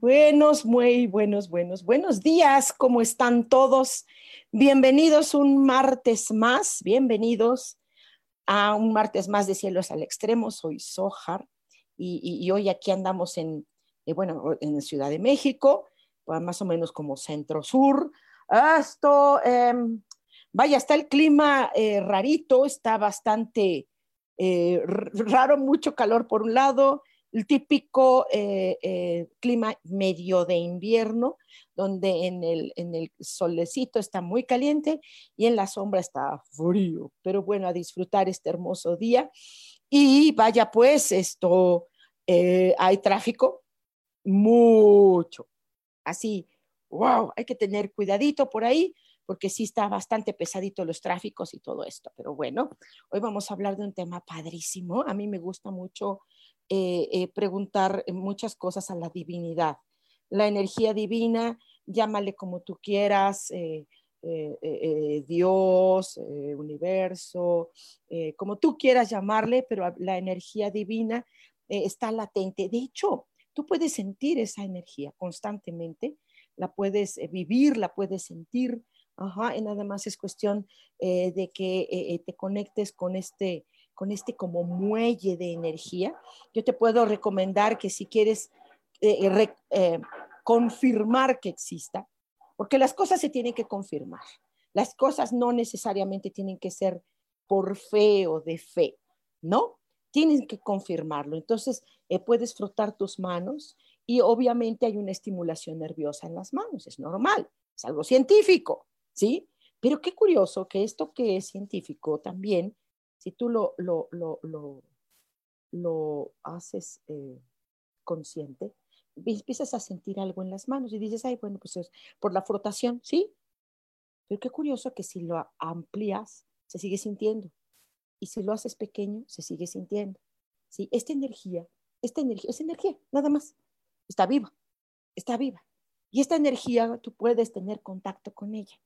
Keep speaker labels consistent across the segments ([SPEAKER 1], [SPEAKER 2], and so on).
[SPEAKER 1] Buenos, muy buenos, buenos, buenos días. ¿Cómo están todos? Bienvenidos un martes más, bienvenidos a un martes más de Cielos al Extremo. Soy Sojar y, hoy aquí andamos en, eh, bueno, en Ciudad de México, pues más o menos como centro-sur. Esto, em, vaya, está el clima eh, rarito, está bastante eh, raro, mucho calor por un lado, el típico eh, eh, clima medio de invierno, donde en el, en el solecito está muy caliente y en la sombra está frío. Pero bueno, a disfrutar este hermoso día. Y vaya pues, esto, hay tráfico, mucho. Así, wow, hay que tener cuidadito por ahí porque sí está bastante pesadito los tráficos y todo esto. Pero bueno, hoy vamos a hablar de un tema padrísimo. A mí me gusta mucho eh, eh, preguntar muchas cosas a la divinidad. La energía divina, llámale como tú quieras, eh, Dios, universo, como tú quieras llamarle, pero la energía divina está latente. De hecho, tú puedes sentir esa energía constantemente, la puedes vivir, la puedes sentir, Ajá, y nada más es cuestión eh, de que eh, eh, te conectes con este, con este como muelle de energía. Yo te puedo recomendar que si quieres confirmar que exista, porque las cosas se tienen que confirmar. Las cosas no necesariamente tienen que ser por fe o de fe, ¿no? Tienes que confirmarlo. Entonces, puedes frotar tus manos y obviamente hay una estimulación nerviosa en las manos, es normal, es algo científico. ¿Sí? Pero qué curioso que esto que es científico también, si tú lo, lo, lo, lo, haces eh, consciente, empiezas a sentir algo en las manos y dices, ay, bueno, pues es por la frotación, ¿sí? Pero qué curioso que si lo amplías, se sigue sintiendo. Y si lo haces pequeño, se sigue sintiendo. ¿Sí? Esta energía, esta energía, es energía, nada más. Está viva, está viva. Y esta energía tú puedes tener contacto con ella.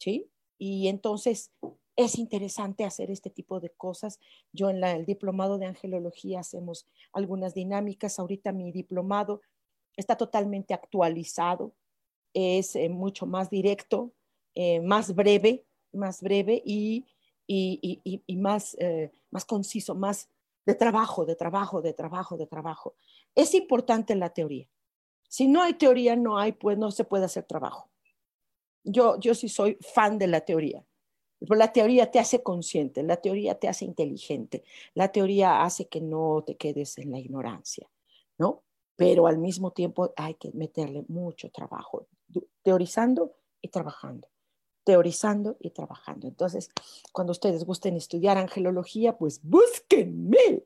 [SPEAKER 1] ¿Sí? Y entonces es interesante hacer este tipo de cosas. Yo en el diplomado de angelología hacemos algunas dinámicas. Ahorita mi diplomado está totalmente actualizado, es eh, mucho más directo, eh, más breve, más breve y, más, eh, más conciso, más de trabajo, de trabajo, de trabajo, de trabajo. Es importante la teoría. Si no hay teoría, no hay, pues no se puede hacer trabajo. Yo, yo sí soy fan de la teoría. La teoría te hace consciente, la teoría te hace inteligente, la teoría hace que no te quedes en la ignorancia, ¿no? Pero al mismo tiempo hay que meterle mucho trabajo, teorizando y trabajando, teorizando y trabajando. Entonces, cuando ustedes gusten estudiar angelología, pues búsquenme.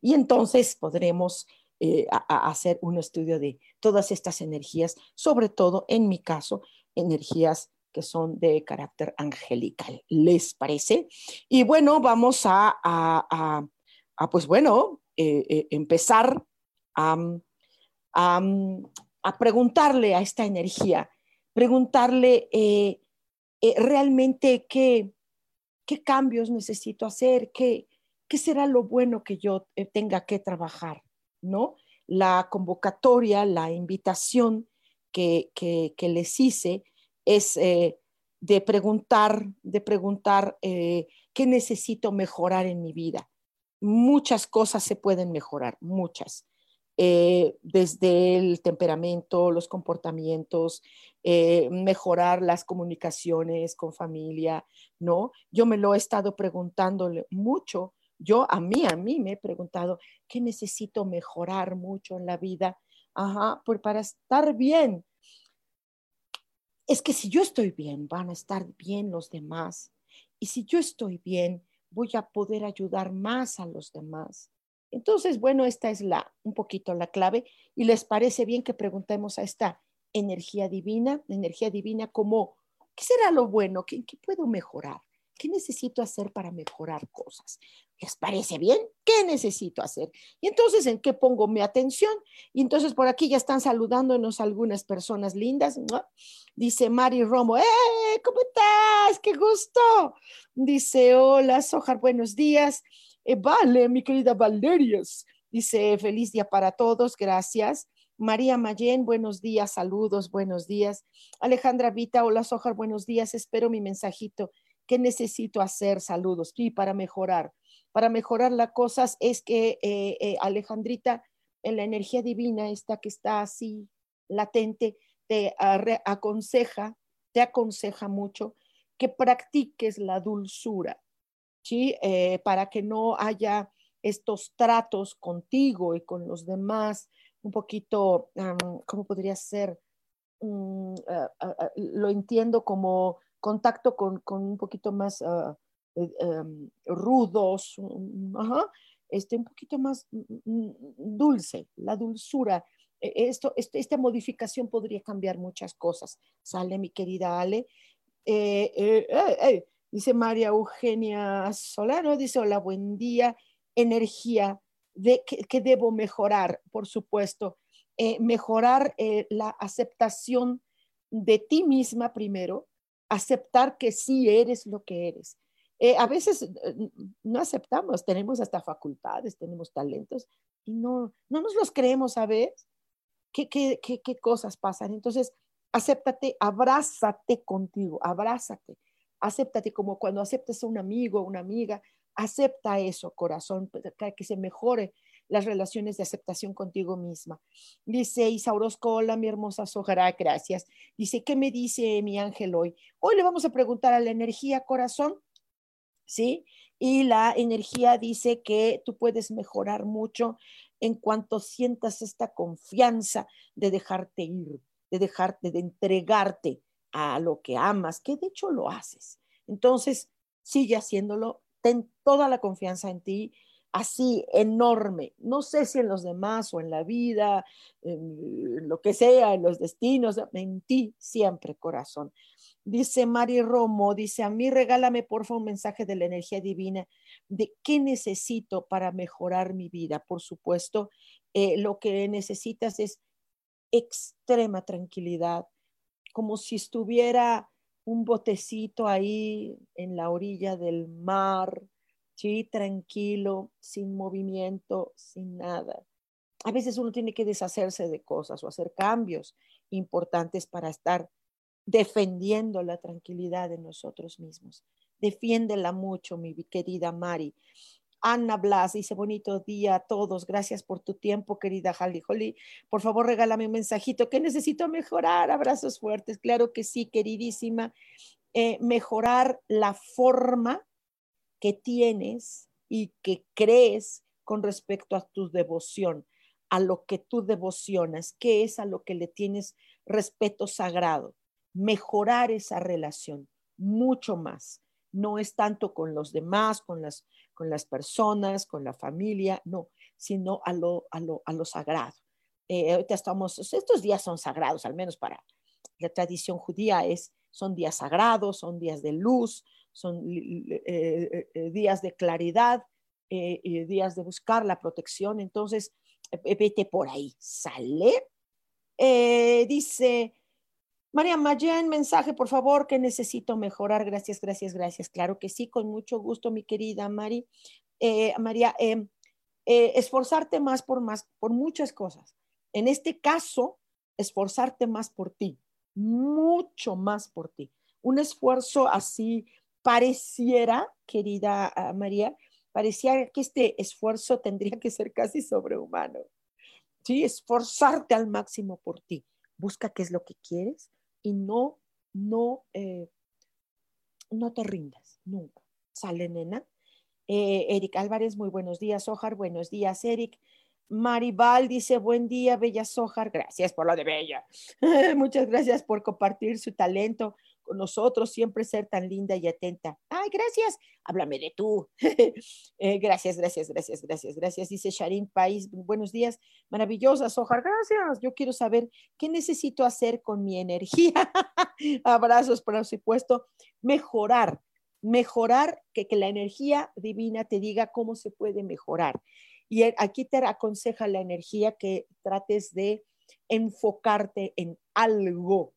[SPEAKER 1] Y entonces podremos eh, hacer un estudio de todas estas energías, sobre todo en mi caso, energías que son de carácter angelical. ¿Les parece? Y bueno, vamos a, pues bueno, eh, eh, empezar a, preguntarle a esta energía, preguntarle eh, realmente qué, qué cambios necesito hacer, qué, qué será lo bueno que yo tenga que trabajar, ¿no? La convocatoria, la invitación que, les hice es eh, de preguntar, de preguntar eh, qué necesito mejorar en mi vida. muchas cosas se pueden mejorar, muchas. Eh, desde el temperamento, los comportamientos, mejorar las comunicaciones con familia, ¿no? Yo me lo he estado preguntándole mucho. Yo a mí, a mí me he preguntado, ¿qué necesito mejorar mucho en la vida? Ajá, pues para estar bien. Es que si yo estoy bien, van a estar bien los demás. Y si yo estoy bien, voy a poder ayudar más a los demás. Entonces, bueno, esta es la un poquito la clave y les parece bien que preguntemos a esta energía divina, energía divina como ¿qué será lo bueno? ¿Qué, qué puedo mejorar? ¿Qué necesito hacer para mejorar cosas? ¿Les parece bien? ¿Qué necesito hacer? Y entonces, ¿en qué pongo mi atención? Y entonces por aquí ya están saludándonos algunas personas lindas. Dice Mari Romo, ¡eh! ¿Cómo estás? ¡Qué gusto! Dice, hola, Sojar, buenos días. Eh, vale, mi querida Valerias. Dice, feliz día para todos, gracias. María Mayen, buenos días, saludos, buenos días. Alejandra Vita, hola Sojar, buenos días, espero mi mensajito. ¿Qué necesito hacer? Saludos. Sí, para mejorar. Para mejorar las cosas es que eh, eh, Alejandrita, en la energía divina, esta que está así latente, te aconseja, te aconseja mucho que practiques la dulzura ¿sí? Eh, para que no haya estos tratos contigo y con los demás, un poquito, ¿cómo podría ser? Mm, ah, ah, ah, lo entiendo como contacto con, un poquito más eh, em, rudos, este, un poquito más mm, dulce, la dulzura. E, esto, este, esta modificación podría cambiar muchas cosas. Sale mi querida Ale. Eh, Dice María Eugenia Solano, dice, hola, buen día, energía, de, que, debo mejorar, por supuesto, eh, mejorar eh, la aceptación de ti misma primero, aceptar que sí eres lo que eres. Eh, a veces no aceptamos, tenemos hasta facultades, tenemos talentos y no, no nos los creemos, ¿sabes? ¿Qué, qué, qué, qué cosas pasan? Entonces, acéptate, abrázate contigo, abrázate acéptate como cuando aceptas a un amigo, una amiga, acepta eso, corazón, para que se mejore las relaciones de aceptación contigo misma. Dice Isaurosco, hola mi hermosa Sojara, gracias. Dice, ¿qué me dice mi ángel hoy? Hoy le vamos a preguntar a la energía corazón, ¿sí? Y la energía dice que tú puedes mejorar mucho en cuanto sientas esta confianza de dejarte ir, de dejarte, de entregarte a lo que amas, que de hecho lo haces. Entonces, sigue haciéndolo, ten toda la confianza en ti, así enorme. No sé si en los demás o en la vida, en lo que sea, en los destinos, en ti siempre, corazón. Dice Mari Romo, dice, a mí regálame por favor un mensaje de la energía divina de qué necesito para mejorar mi vida. Por supuesto, eh, lo que necesitas es extrema tranquilidad, como si estuviera un botecito ahí en la orilla del mar, ¿sí? tranquilo, sin movimiento, sin nada. A veces uno tiene que deshacerse de cosas o hacer cambios importantes para estar defendiendo la tranquilidad de nosotros mismos. Defiéndela mucho, mi querida Mari. Ana Blas dice, bonito día a todos. Gracias por tu tiempo, querida Jali Holly. Por favor, regálame un mensajito que necesito mejorar. Abrazos fuertes. Claro que sí, queridísima. Eh, mejorar la forma que tienes y que crees con respecto a tu devoción, a lo que tú devocionas, qué es a lo que le tienes respeto sagrado. Mejorar esa relación mucho más. No es tanto con los demás, con las con las personas, con la familia, no, sino a lo, a lo, a lo sagrado. Eh, ahorita estamos, estos días son sagrados, al menos para la tradición judía, es, son días sagrados, son días de luz, son eh, eh, días de claridad, días de buscar la protección. Entonces, vete por ahí, sale. dice, María Mayen, mensaje, por favor, que necesito mejorar. Gracias, gracias, gracias. Claro que sí, con mucho gusto, mi querida Mari. Eh, María, eh, esforzarte más por más, por muchas cosas. En este caso, esforzarte más por ti, mucho más por ti. Un esfuerzo así pareciera, querida ah, María, parecía que este esfuerzo tendría que ser casi sobrehumano. Sí, esforzarte al máximo por ti. Busca qué es lo que quieres y no, no, eh, no te rindas nunca. Sale, nena. Eh, Eric Álvarez, muy buenos días. Ojar, buenos días, Eric. Maribal dice, buen día, Bella Sojar. Gracias por lo de Bella. Muchas gracias por compartir su talento con nosotros, siempre ser tan linda y atenta. Ay, gracias. Háblame de tú. Eh, gracias, gracias, gracias, gracias, gracias. Dice Sharin País, buenos días. Maravillosa, Sojar. Gracias. Yo quiero saber qué necesito hacer con mi energía. Abrazos, por supuesto. Mejorar, mejorar, que, que la energía divina te diga cómo se puede mejorar. Y aquí te aconseja la energía que trates de enfocarte en algo.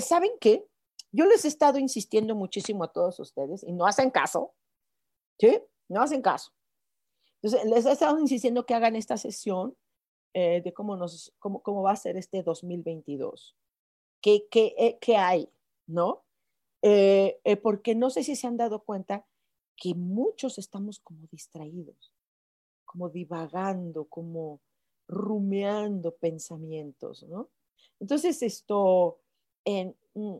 [SPEAKER 1] ¿Saben qué? Yo les he estado insistiendo muchísimo a todos ustedes y no hacen caso. ¿Sí? No hacen caso. Entonces, les he estado insistiendo que hagan esta sesión eh, de cómo, nos, cómo, cómo, va a ser este 2022. ¿Qué, qué, eh, qué hay? ¿No? Eh, porque no sé si se han dado cuenta que muchos estamos como distraídos como divagando, como rumeando pensamientos, ¿no? Entonces, esto, mm,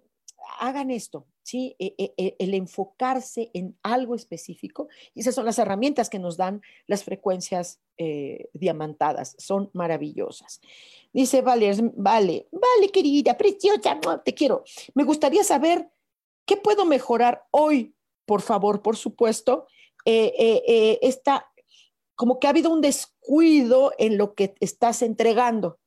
[SPEAKER 1] hagan esto, ¿sí? E, e, e, el enfocarse en algo específico, y esas son las herramientas que nos dan las frecuencias eh, diamantadas, son maravillosas. Dice Vale, vale, vale, querida, preciosa, te quiero. Me gustaría saber qué puedo mejorar hoy, por favor, por supuesto, eh, eh, esta como que ha habido un descuido en lo que estás entregando.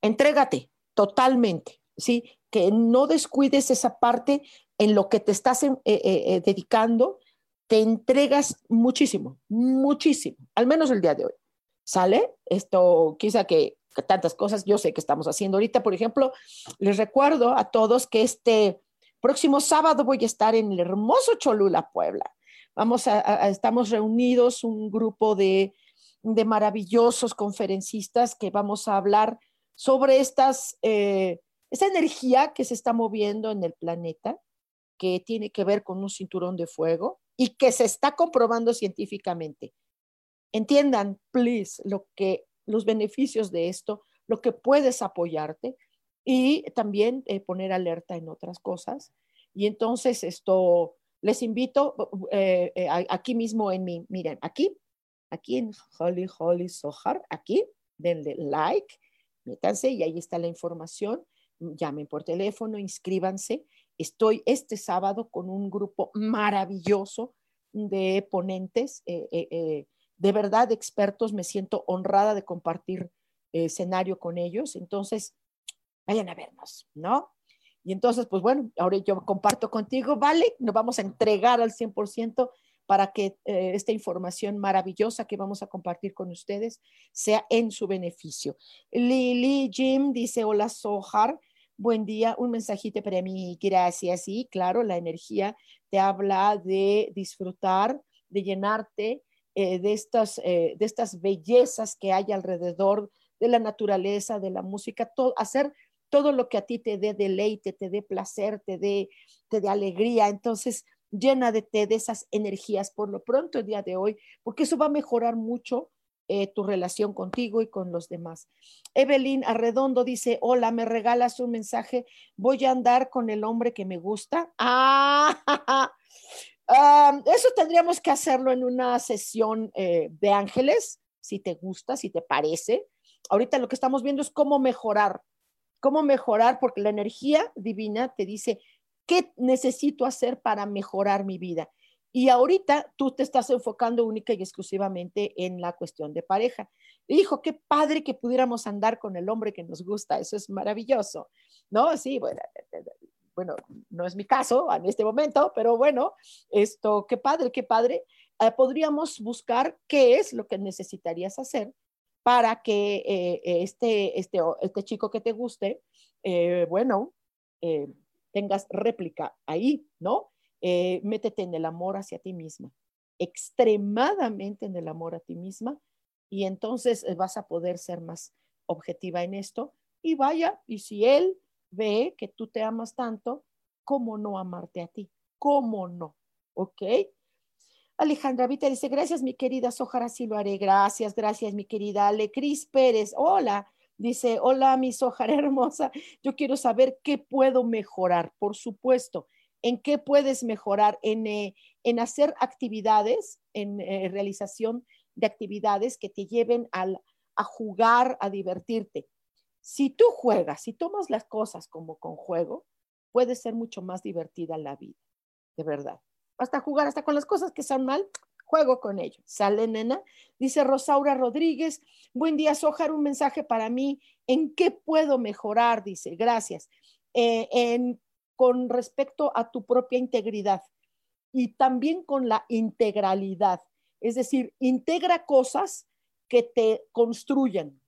[SPEAKER 1] Entrégate totalmente, ¿sí? Que no descuides esa parte en lo que te estás eh, eh, eh, dedicando, te entregas muchísimo, muchísimo, al menos el día de hoy. ¿Sale? Esto quizá que, tantas cosas yo sé que estamos haciendo ahorita, por ejemplo, les recuerdo a todos que este próximo sábado voy a estar en el hermoso Cholula, Puebla Vamos a, estamos reunidos un grupo de, maravillosos conferencistas que vamos a hablar sobre estas, esta energía que se está moviendo en el planeta, que tiene que ver con un cinturón de fuego y que se está comprobando científicamente. Entiendan, please, lo que los beneficios de esto, lo que puedes apoyarte y también eh, poner alerta en otras cosas. Y entonces esto les invito eh, eh, aquí mismo en mi, miren, aquí, aquí en Holy Holy Sohar, aquí, denle like, métanse y ahí está la información. Llamen por teléfono, inscríbanse. Estoy este sábado con un grupo maravilloso de ponentes, eh, de verdad expertos. Me siento honrada de compartir escenario con ellos. Entonces, vayan a vernos, ¿no? Y entonces, pues bueno, ahora yo comparto contigo, vale, nos vamos a entregar al 100% para que eh, esta información maravillosa que vamos a compartir con ustedes sea en su beneficio. Lili Jim dice, hola Sohar, buen día, un mensajito para mí, gracias. Y claro, la energía te habla de disfrutar, de llenarte eh, de, estas, eh, de estas bellezas que hay alrededor de la naturaleza, de la música, todo, hacer todo lo que a ti te dé deleite, te dé placer, te dé, te dé alegría. Entonces, llena de, de esas energías por lo pronto el día de hoy, porque eso va a mejorar mucho eh, tu relación contigo y con los demás. Evelyn Arredondo dice, hola, me regalas un mensaje, voy a andar con el hombre que me gusta. Ah, eso tendríamos que hacerlo en una sesión eh, de ángeles, si te gusta, si te parece. Ahorita lo que estamos viendo es cómo mejorar cómo mejorar, porque la energía divina te dice, ¿qué necesito hacer para mejorar mi vida? Y ahorita tú te estás enfocando única y exclusivamente en la cuestión de pareja. Hijo, qué padre que pudiéramos andar con el hombre que nos gusta, eso es maravilloso, ¿no? Sí, bueno, bueno no es mi caso en este momento, pero bueno, esto, qué padre, qué padre. Eh, podríamos buscar qué es lo que necesitarías hacer para que eh, eh, este, este, este chico que te guste, eh, bueno, tengas réplica ahí, ¿no? Métete en el amor hacia ti misma, extremadamente en el amor a ti misma, y entonces vas a poder ser más objetiva en esto. Y vaya, y si él ve que tú te amas tanto, ¿cómo no amarte a ti? ¿Cómo no? ¿Ok? Alejandra Vita dice, gracias mi querida Sojar, así lo haré. Gracias, gracias mi querida Ale. Cris Pérez, hola. Dice, hola mi Sojar hermosa, yo quiero saber qué puedo mejorar. Por supuesto, ¿en qué puedes mejorar? En, eh, en hacer actividades, en eh, realización de actividades que te lleven al, a jugar, a divertirte. Si tú juegas, si tomas las cosas como con juego, puede ser mucho más divertida la vida, de verdad hasta jugar, hasta con las cosas que están mal, juego con ello. Sale, nena. Dice Rosaura Rodríguez, buen día, Sojar, un mensaje para mí. ¿En qué puedo mejorar? Dice, gracias. Eh, en, con respecto a tu propia integridad y también con la integralidad. Es decir, integra cosas que te construyen.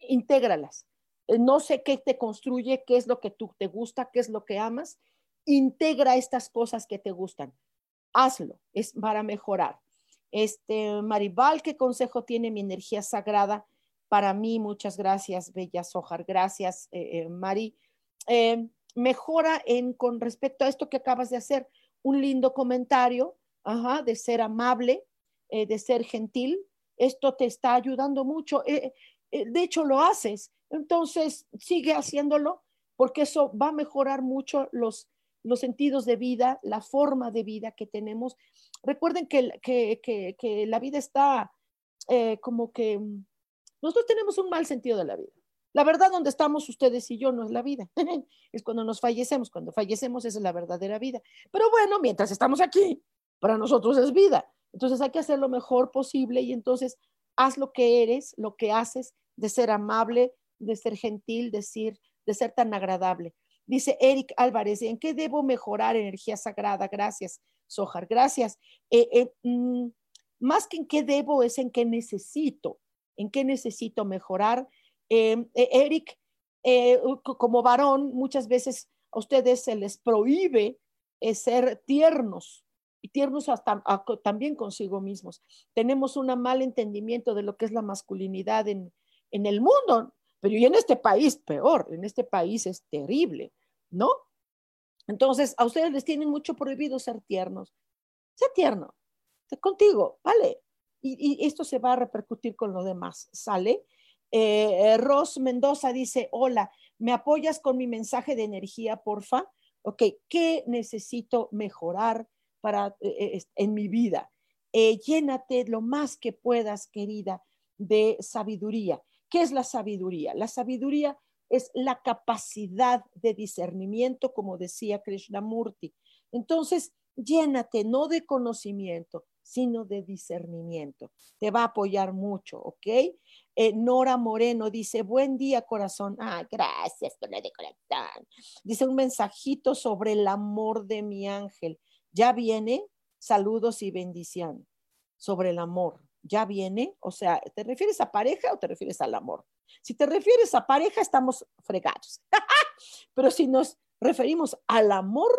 [SPEAKER 1] Intégralas. Eh, no sé qué te construye, qué es lo que tú te gusta, qué es lo que amas integra estas cosas que te gustan. Hazlo, es para mejorar. Este, Maribal, ¿qué consejo tiene mi energía sagrada? Para mí, muchas gracias, Bella Sojar. Gracias, eh, eh, Mari. Mejora en, con respecto a esto que acabas de hacer, un lindo comentario, de ser amable, de ser gentil. Esto te está ayudando mucho. de hecho, lo haces. Entonces, sigue haciéndolo porque eso va a mejorar mucho los, los sentidos de vida, la forma de vida que tenemos. Recuerden que, que, la vida está eh, como que mm, nosotros tenemos un mal sentido de la vida. La verdad donde estamos ustedes y yo no es la vida, es cuando nos fallecemos, cuando fallecemos esa es la verdadera vida. Pero bueno, mientras estamos aquí, para nosotros es vida. Entonces hay que hacer lo mejor posible y entonces haz lo que eres, lo que haces, de ser amable, de ser gentil, de ser, de ser tan agradable. Dice Eric Álvarez, ¿en qué debo mejorar energía sagrada? Gracias, Sojar, gracias. Eh, eh, mm, más que en qué debo es en qué necesito, en qué necesito mejorar. Em, eh, Eric, como varón, muchas veces a ustedes se les prohíbe ser tiernos y tiernos hasta, también consigo mismos. Tenemos un mal entendimiento de lo que es la masculinidad en, en el mundo. Pero y en este país peor, en este país es terrible, ¿no? Entonces, a ustedes les tienen mucho prohibido ser tiernos. Sé tierno, contigo, ¿vale? Y, esto se va a repercutir con lo demás, ¿sale? Eh, eh, Ros Mendoza dice, hola, ¿me apoyas con mi mensaje de energía, porfa? Ok, ¿qué necesito mejorar para, eh, en mi vida? llénate lo más que puedas, querida, de sabiduría. ¿Qué es la sabiduría? La sabiduría es la capacidad de discernimiento, como decía Krishnamurti. Entonces, llénate no de conocimiento, sino de discernimiento. Te va a apoyar mucho, ¿ok? Eh, Nora Moreno dice, buen día corazón. Ah, gracias, de corazón. Dice un mensajito sobre el amor de mi ángel. Ya viene, saludos y bendición sobre el amor ya viene, o sea, ¿te refieres a pareja o te refieres al amor? Si te refieres a pareja, estamos fregados. Pero si nos referimos al amor,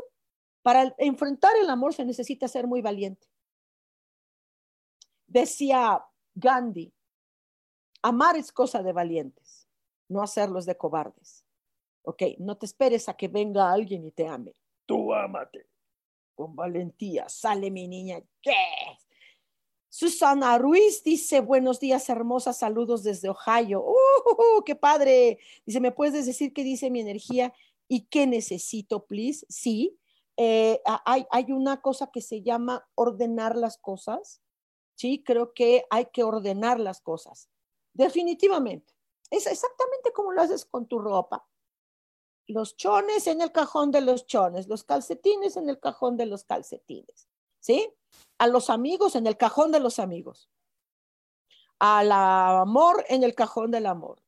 [SPEAKER 1] para enfrentar el amor se necesita ser muy valiente. Decía Gandhi, amar es cosa de valientes, no hacerlos de cobardes. Ok, no te esperes a que venga alguien y te ame. Tú ámate con valentía. Sale mi niña. ¿Qué? Susana Ruiz dice, buenos días, hermosa, saludos desde Ohio. ¡Uh, qué padre! Dice, ¿me puedes decir qué dice mi energía y qué necesito, please? Sí, eh, hay, hay una cosa que se llama ordenar las cosas. Sí, creo que hay que ordenar las cosas. Definitivamente. Es exactamente como lo haces con tu ropa. Los chones en el cajón de los chones, los calcetines en el cajón de los calcetines. ¿Sí? a los amigos en el cajón de los amigos, al amor en el cajón del amor,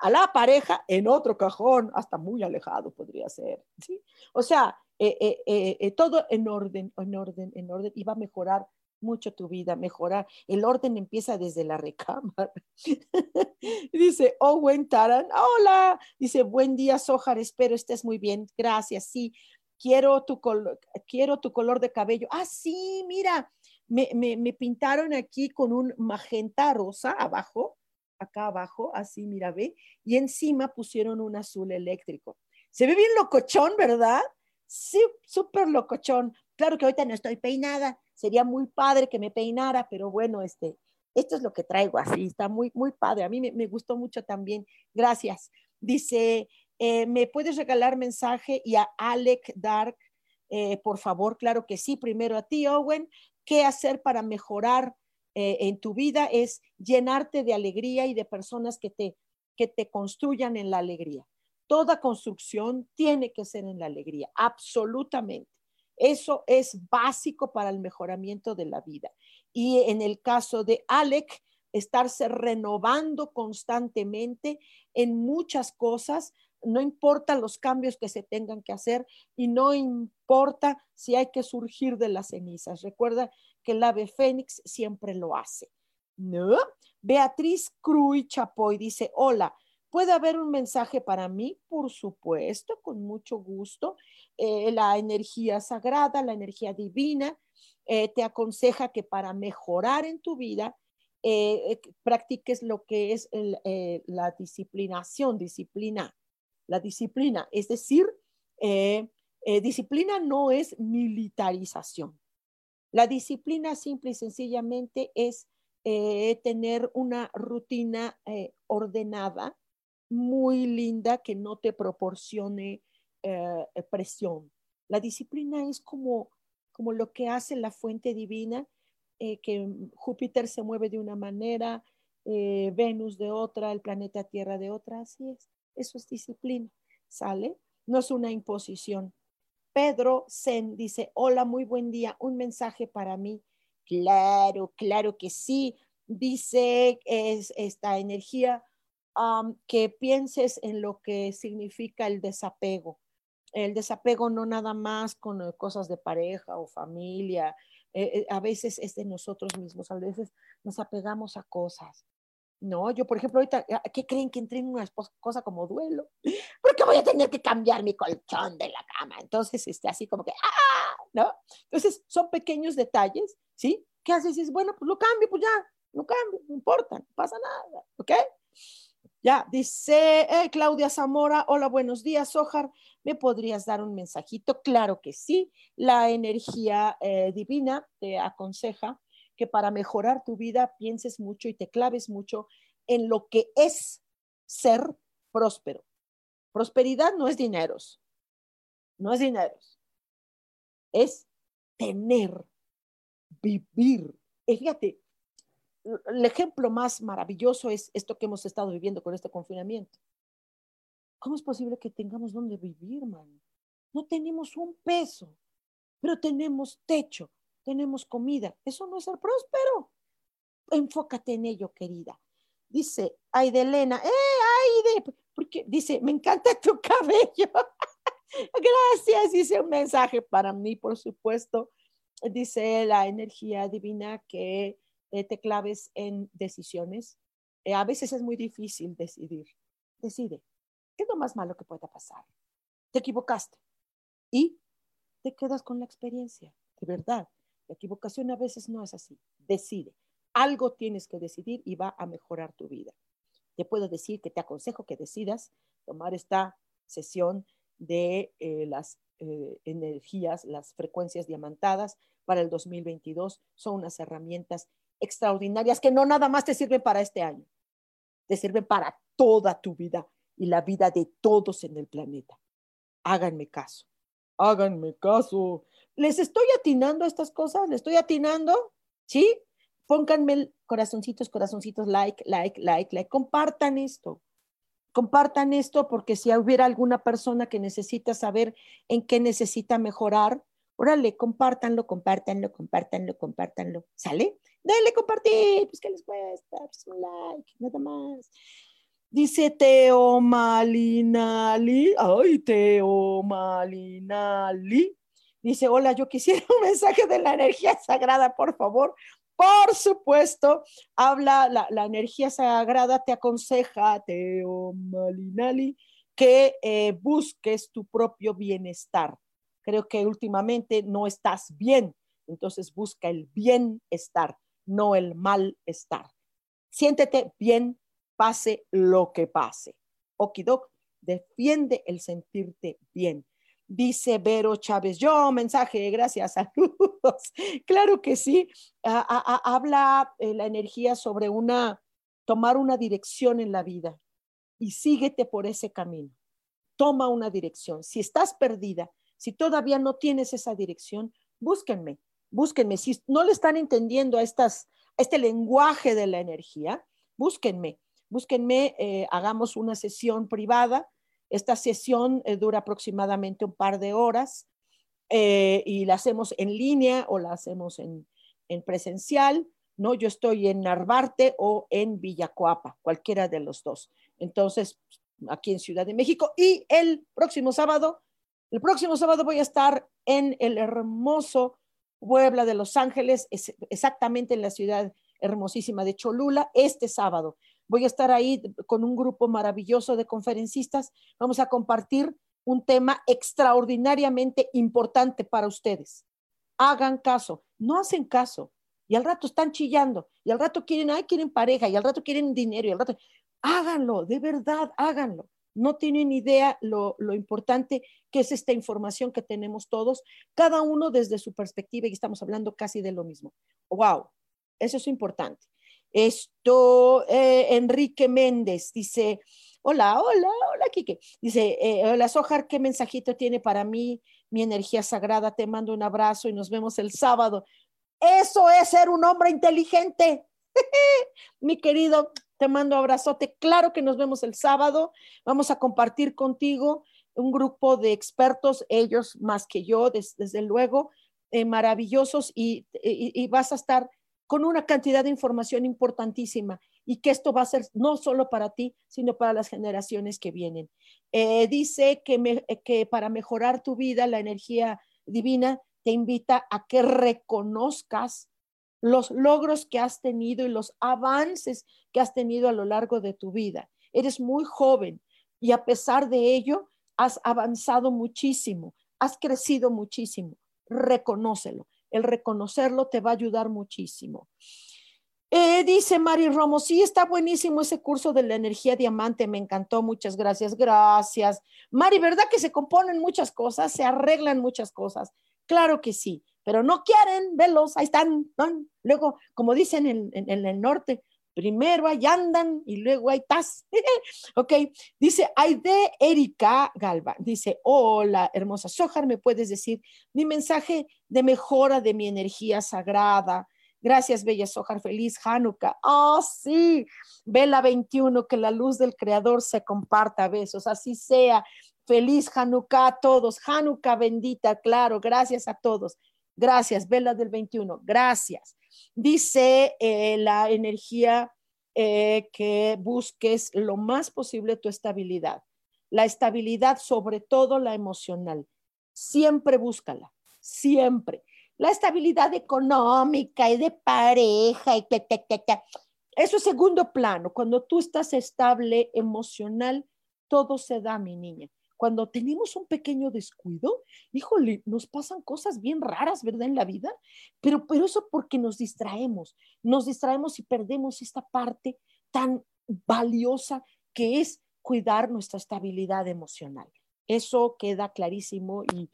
[SPEAKER 1] a la pareja en otro cajón, hasta muy alejado podría ser. ¿sí? O sea, eh, eh, eh, todo en orden, en orden, en orden, y va a mejorar mucho tu vida, mejorar. El orden empieza desde la recámara. Dice Owen Taran, hola. Dice, buen día, Sojar, espero estés muy bien. Gracias, sí quiero tu, color, quiero tu color de cabello. Ah, sí, mira, me, me, pintaron aquí con un magenta rosa abajo, acá abajo, así, mira, ve, y encima pusieron un azul eléctrico. Se ve bien locochón, ¿verdad? Sí, súper locochón. Claro que ahorita no estoy peinada, sería muy padre que me peinara, pero bueno, este, esto es lo que traigo así, está muy, muy padre. A mí me, gustó mucho también. Gracias. Dice, eh, ¿me puedes regalar mensaje? Y a Alec Dark, eh, por favor, claro que sí. Primero a ti, Owen. ¿Qué hacer para mejorar eh, en tu vida? Es llenarte de alegría y de personas que te, que te construyan en la alegría. Toda construcción tiene que ser en la alegría, absolutamente. Eso es básico para el mejoramiento de la vida. Y en el caso de Alec, estarse renovando constantemente en muchas cosas, no importa los cambios que se tengan que hacer y no importa si hay que surgir de las cenizas. Recuerda que el ave fénix siempre lo hace. ¿No? Beatriz Cruy Chapoy dice, hola, ¿puede haber un mensaje para mí? Por supuesto, con mucho gusto. Eh, la energía sagrada, la energía divina, eh, te aconseja que para mejorar en tu vida, eh, practiques lo que es la disciplinación, disciplina la disciplina. Es decir, disciplina no es militarización. La disciplina simple y sencillamente es tener una rutina ordenada, muy linda, que no te proporcione presión. La disciplina es como, como lo que hace la fuente divina, que Júpiter se mueve de una manera, Venus de otra, el planeta Tierra de otra, así es. Eso es disciplina, ¿sale? No es una imposición. Pedro Zen dice, hola, muy buen día, un mensaje para mí. Claro, claro que sí. Dice es esta energía que pienses en lo que significa el desapego. El desapego no nada más con eh, cosas de pareja o familia, eh, eh, a veces es de nosotros mismos, a veces nos apegamos a cosas, no, yo, por ejemplo, ahorita, ah, ¿qué creen que entré en una cosa como duelo? Porque voy a tener que cambiar mi colchón de la cama. Entonces, este, así como que, ¡ah! ¿No? Entonces, son pequeños detalles, ¿sí? ¿Qué haces? Dices, bueno, pues lo cambio, pues ya, lo cambio, no importa, no pasa nada, ¿ok? Ya, dice eh, Claudia Zamora, hola, buenos días, Ojar, ¿me podrías dar un mensajito? Claro que sí, la energía eh, divina te aconseja que para mejorar tu vida pienses mucho y te claves mucho en lo que es ser próspero. Prosperidad no es dineros, no es dineros, es tener, vivir. fíjate, el ejemplo más maravilloso es esto que hemos estado viviendo con este confinamiento. ¿Cómo es posible que tengamos donde vivir, man? No tenemos un peso, pero tenemos techo, tenemos comida. Eso no es ser próspero. Enfócate en ello, querida. Dice Aidelena, ¡eh, Aide! Porque dice, me encanta tu cabello. Gracias, dice un mensaje para mí, por supuesto. Dice la energía divina que eh, te claves en decisiones. Eh, a veces es muy difícil decidir. Decide. ¿Qué es lo más malo que pueda pasar? Te equivocaste y te quedas con la experiencia, de verdad. La equivocación a veces no es así. Decide. Algo tienes que decidir y va a mejorar tu vida. Te puedo decir que te aconsejo que decidas tomar esta sesión de eh, las eh, energías, las frecuencias diamantadas para el 2022. Son unas herramientas extraordinarias que no nada más te sirven para este año, te sirven para toda tu vida y la vida de todos en el planeta. Háganme caso, háganme caso les estoy atinando estas cosas, les estoy atinando, ¿sí? Pónganme corazoncitos, corazoncitos, like, like, like, like, compartan esto. Compartan esto porque si hubiera alguna persona que necesita saber en qué necesita mejorar, órale, compártanlo, compártanlo, compártanlo, compártanlo. ¿Sale? Dale compartir, pues ¿qué les cuesta? Pues un like, nada más. Dice Teo Malinali, ay, Teo Malinali, Dice, hola, yo quisiera un mensaje de la energía sagrada, por favor. Por supuesto, habla la, energía sagrada, te aconseja, Teo Malinali, que eh, busques tu propio bienestar. Creo que últimamente no estás bien, entonces busca el bienestar, no el malestar. Siéntete bien, pase lo que pase. Okidok, defiende el sentirte bien dice Vero Chávez. Yo, mensaje, gracias, saludos. Claro que sí. habla eh, la energía sobre una, tomar una dirección en la vida y síguete por ese camino. Toma una dirección. Si estás perdida, si todavía no tienes esa dirección, búsquenme, búsquenme. Si no le están entendiendo a, estas, este lenguaje de la energía, búsquenme, búsquenme, eh, hagamos una sesión privada. Esta sesión eh, dura aproximadamente un par de horas eh, y la hacemos en línea o la hacemos en, en presencial. ¿no? Yo estoy en Narvarte o en Villacoapa, cualquiera de los dos. Entonces, aquí en Ciudad de México. Y el próximo sábado, el próximo sábado voy a estar en el hermoso Puebla de Los Ángeles, exactamente en la ciudad hermosísima de Cholula, este sábado. Voy a estar ahí con un grupo maravilloso de conferencistas. Vamos a compartir un tema extraordinariamente importante para ustedes. Hagan caso, no hacen caso y al rato están chillando, y al rato quieren, ay, quieren pareja, y al rato quieren dinero, y al rato, háganlo, de verdad, háganlo. No tienen idea lo, importante que es esta información que tenemos todos, cada uno desde su perspectiva, y estamos hablando casi de lo mismo. ¡Wow! Eso es importante. Esto, eh, Enrique Méndez dice, hola, hola, hola, Kike. Dice, eh, hola, Sojar, ¿qué mensajito tiene para mí? Mi energía sagrada, te mando un abrazo y nos vemos el sábado. Eso es ser un hombre inteligente. Mi querido, te mando abrazote. Claro que nos vemos el sábado. Vamos a compartir contigo un grupo de expertos, ellos más que yo, desde luego, eh, maravillosos y, vas a estar con una cantidad de información importantísima y que esto va a ser no solo para ti, sino para las generaciones que vienen. Eh, dice que, que para mejorar tu vida, la energía divina te invita a que reconozcas los logros que has tenido y los avances que has tenido a lo largo de tu vida. Eres muy joven y a pesar de ello has avanzado muchísimo, has crecido muchísimo. Reconócelo. El reconocerlo te va a ayudar muchísimo. Eh, dice Mari Romo, sí, está buenísimo ese curso de la energía diamante, me encantó, muchas gracias, gracias. Mari, ¿verdad que se componen muchas cosas, se arreglan muchas cosas? Claro que sí, pero no quieren verlos, ahí están. Luego, como dicen en, el norte, primero ahí andan y luego ahí estás. ok, dice Aide Erika Galva, dice, hola, hermosa Sojar, ¿me puedes decir mi mensaje de mejora de mi energía sagrada? Gracias, Bella Sojar, feliz Hanukkah. Oh, sí, Vela 21, que la luz del Creador se comparta, besos, así sea. Feliz Hanukkah a todos. Hanukkah bendita, claro. Gracias a todos. Gracias, Vela del 21. Gracias. Dice eh, la energía eh, que busques lo más posible tu estabilidad. La estabilidad, sobre todo la emocional. Siempre búscala. Siempre. La estabilidad económica y de pareja y Eso es segundo plano. Cuando tú estás estable emocional, todo se da, mi niña cuando tenemos un pequeño descuido, híjole, nos pasan cosas bien raras, ¿verdad? En la vida, pero, pero eso porque nos distraemos, nos distraemos y perdemos esta parte tan valiosa que es cuidar nuestra estabilidad emocional. Eso queda clarísimo y,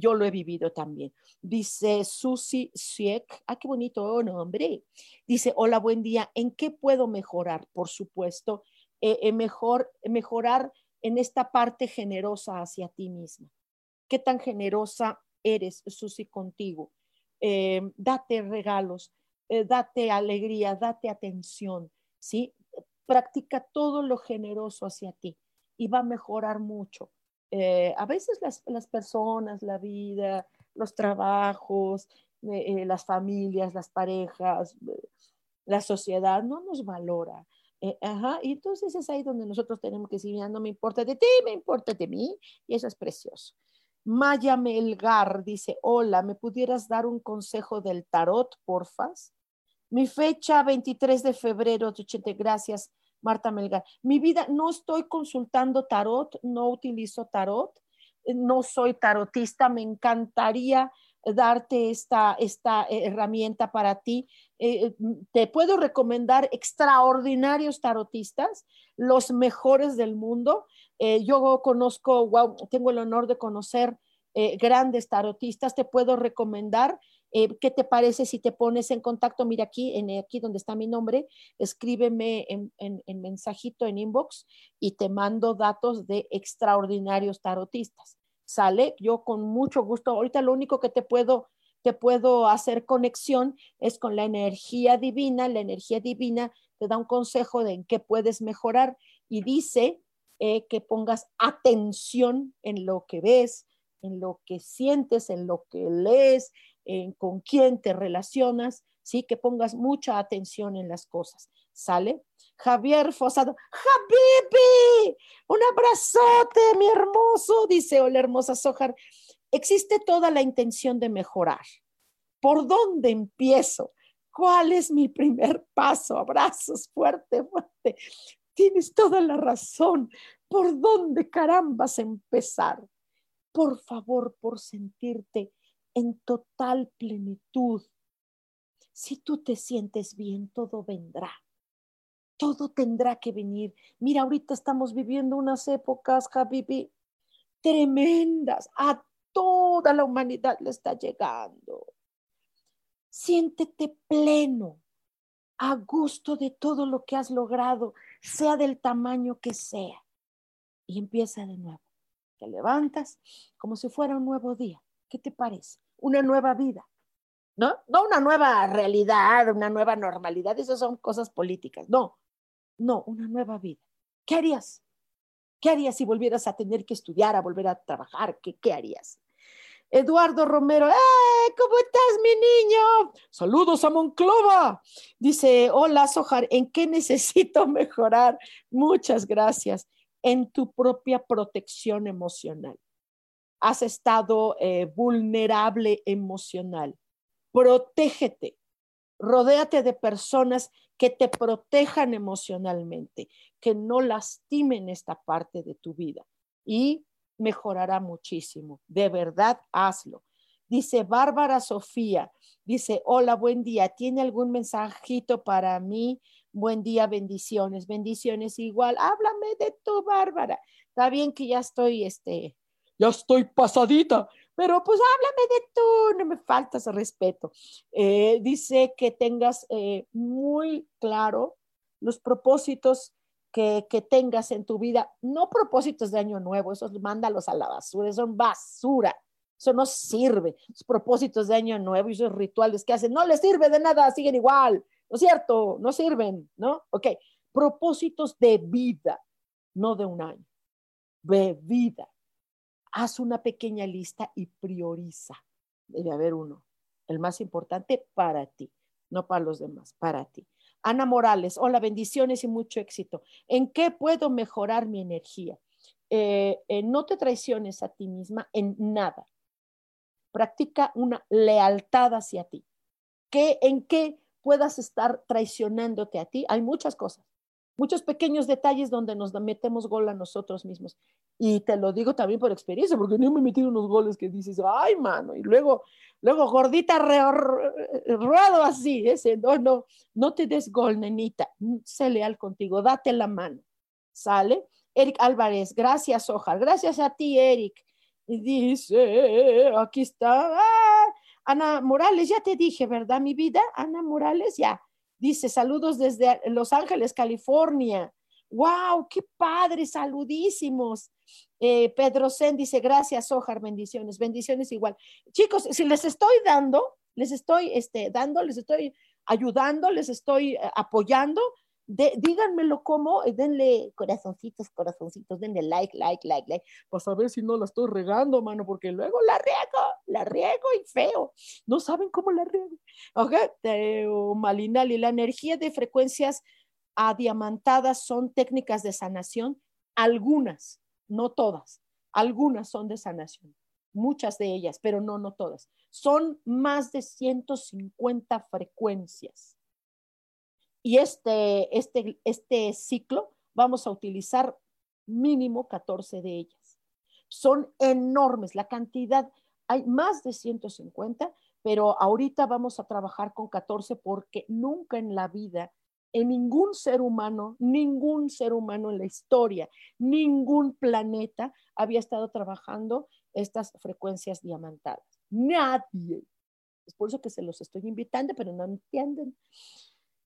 [SPEAKER 1] yo lo he vivido también. Dice Susi Siek, ah, qué bonito nombre. Dice, hola, buen día, ¿en qué puedo mejorar? Por supuesto, eh, eh, mejor, mejorar en esta parte generosa hacia ti misma. ¿Qué tan generosa eres, Susi, contigo? Eh, date regalos, eh, date alegría, date atención, ¿sí? Practica todo lo generoso hacia ti y va a mejorar mucho. Eh, a veces las, las, personas, la vida, los trabajos, las familias, las parejas, la sociedad no nos valora. Eh, ajá, y entonces es ahí donde nosotros tenemos que decir, no me importa de ti, me importa de mí, y eso es precioso. Maya Melgar dice, hola, ¿me pudieras dar un consejo del tarot, porfas? Mi fecha, 23 de febrero de 80, gracias, Marta Melgar. Mi vida, no estoy consultando tarot, no utilizo tarot, eh, no soy tarotista, me encantaría darte esta, esta eh, herramienta para ti. Eh, eh, te puedo recomendar extraordinarios tarotistas, los mejores del mundo. yo conozco, wow, tengo el honor de conocer grandes tarotistas. Te puedo recomendar. ¿Qué te parece si te pones en contacto? Mira aquí, en, aquí donde está mi nombre, escríbeme en, en mensajito en inbox y te mando datos de extraordinarios tarotistas. Sale, yo con mucho gusto. Ahorita lo único que te puedo te puedo hacer conexión es con la energía divina. La energía divina te da un consejo de en qué puedes mejorar y dice eh, que pongas atención en lo que ves, en lo que sientes, en lo que lees, en con quién te relacionas, ¿sí? Que pongas mucha atención en las cosas. ¿Sale? Javier Fosado, Javibi, un abrazote, mi hermoso, dice hola hermosa Sojar existe toda la intención de mejorar. ¿Por dónde empiezo? ¿Cuál es mi primer paso? Abrazos fuerte, fuerte. Tienes toda la razón. ¿Por dónde carambas empezar? Por favor, por sentirte en total plenitud. Si tú te sientes bien, todo vendrá. Todo tendrá que venir. Mira, ahorita estamos viviendo unas épocas, Habibi, tremendas. A toda la humanidad le está llegando. Siéntete pleno, a gusto de todo lo que has logrado, sea del tamaño que sea. Y empieza de nuevo. Te levantas como si fuera un nuevo día. ¿Qué te parece? Una nueva vida. ¿No? No una nueva realidad, una nueva normalidad. Esas son cosas políticas. No, no, una nueva vida. ¿Qué harías? ¿Qué harías si volvieras a tener que estudiar, a volver a trabajar? ¿Qué, qué harías? Eduardo Romero, ¡eh! ¿Cómo estás, mi niño? Saludos a Monclova. Dice, hola, Sojar, ¿en qué necesito mejorar? Muchas gracias. En tu propia protección emocional. Has estado eh, vulnerable emocional. Protégete. Rodéate de personas que te protejan emocionalmente, que no lastimen esta parte de tu vida. Y mejorará muchísimo. De verdad, hazlo. Dice Bárbara Sofía, dice, hola, buen día. ¿Tiene algún mensajito para mí? Buen día, bendiciones, bendiciones igual. Háblame de tu Bárbara. Está bien que ya estoy, este, ya estoy pasadita, pero pues háblame de tú, no me faltas respeto. Eh, dice que tengas eh, muy claro los propósitos que, tengas en tu vida, no propósitos de año nuevo, esos mándalos a la basura, son basura, eso no sirve. Los propósitos de año nuevo y esos rituales que hacen, no les sirve de nada, siguen igual, ¿no es cierto? No sirven, ¿no? Ok, propósitos de vida, no de un año, de vida. Haz una pequeña lista y prioriza. Debe haber uno, el más importante para ti, no para los demás, para ti. Ana Morales, hola, bendiciones y mucho éxito. ¿En qué puedo mejorar mi energía? Eh, eh, no te traiciones a ti misma en nada. Practica una lealtad hacia ti. ¿Qué, ¿En qué puedas estar traicionándote a ti? Hay muchas cosas muchos pequeños detalles donde nos metemos gol a nosotros mismos. Y te lo digo también por experiencia, porque yo me he metido unos goles que dices, ay, mano, y luego, luego gordita ruedo así, ese, no, no, no te des gol, nenita, sé leal contigo, date la mano, ¿sale? Eric Álvarez, gracias, Ojar, gracias a ti, Eric. Y dice, aquí está, ah, Ana Morales, ya te dije, ¿verdad, mi vida? Ana Morales, ya Dice, saludos desde Los Ángeles, California. ¡Wow! ¡Qué padre! Saludísimos. Eh, Pedro Sen dice, gracias, Ojar, bendiciones, bendiciones igual. Chicos, si les estoy dando, les estoy este, dando, les estoy ayudando, les estoy eh, apoyando, díganmelo cómo, eh, denle corazoncitos, corazoncitos, denle like, like, like, like, para saber si no la estoy regando, mano, porque luego la riego, la riego y feo. No saben cómo la riego. Ok, Malinali, la energía de frecuencias adiamantadas son técnicas de sanación, algunas, no todas, algunas son de sanación, muchas de ellas, pero no, no todas. Son más de 150 frecuencias y este, este, este ciclo vamos a utilizar mínimo 14 de ellas. Son enormes, la cantidad, hay más de 150, pero ahorita vamos a trabajar con 14 porque nunca en la vida, en ningún ser humano, ningún ser humano en la historia, ningún planeta había estado trabajando estas frecuencias diamantadas. Nadie. Es por eso que se los estoy invitando, pero no entienden.